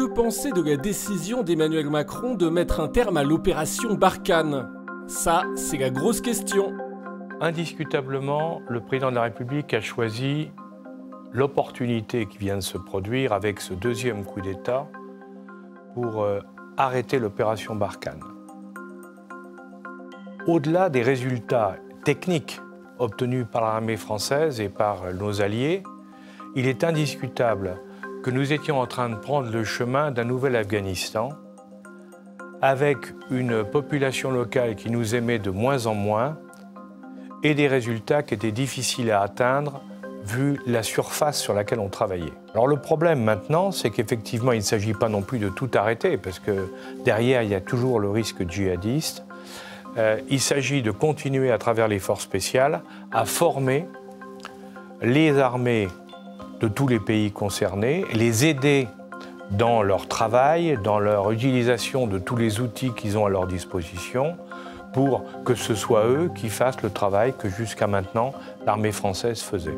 Que penser de la décision d'Emmanuel Macron de mettre un terme à l'opération Barkhane? Ça, c'est la grosse question. Indiscutablement, le président de la République a choisi l'opportunité qui vient de se produire avec ce deuxième coup d'État pour euh, arrêter l'opération Barkhane. Au-delà des résultats techniques obtenus par l'armée française et par nos alliés, il est indiscutable que nous étions en train de prendre le chemin d'un nouvel Afghanistan avec une population locale qui nous aimait de moins en moins et des résultats qui étaient difficiles à atteindre vu la surface sur laquelle on travaillait. Alors le problème maintenant, c'est qu'effectivement, il ne s'agit pas non plus de tout arrêter, parce que derrière, il y a toujours le risque djihadiste. Euh, il s'agit de continuer à travers les forces spéciales à former les armées de tous les pays concernés, les aider dans leur travail, dans leur utilisation de tous les outils qu'ils ont à leur disposition, pour que ce soit eux qui fassent le travail que jusqu'à maintenant l'armée française faisait.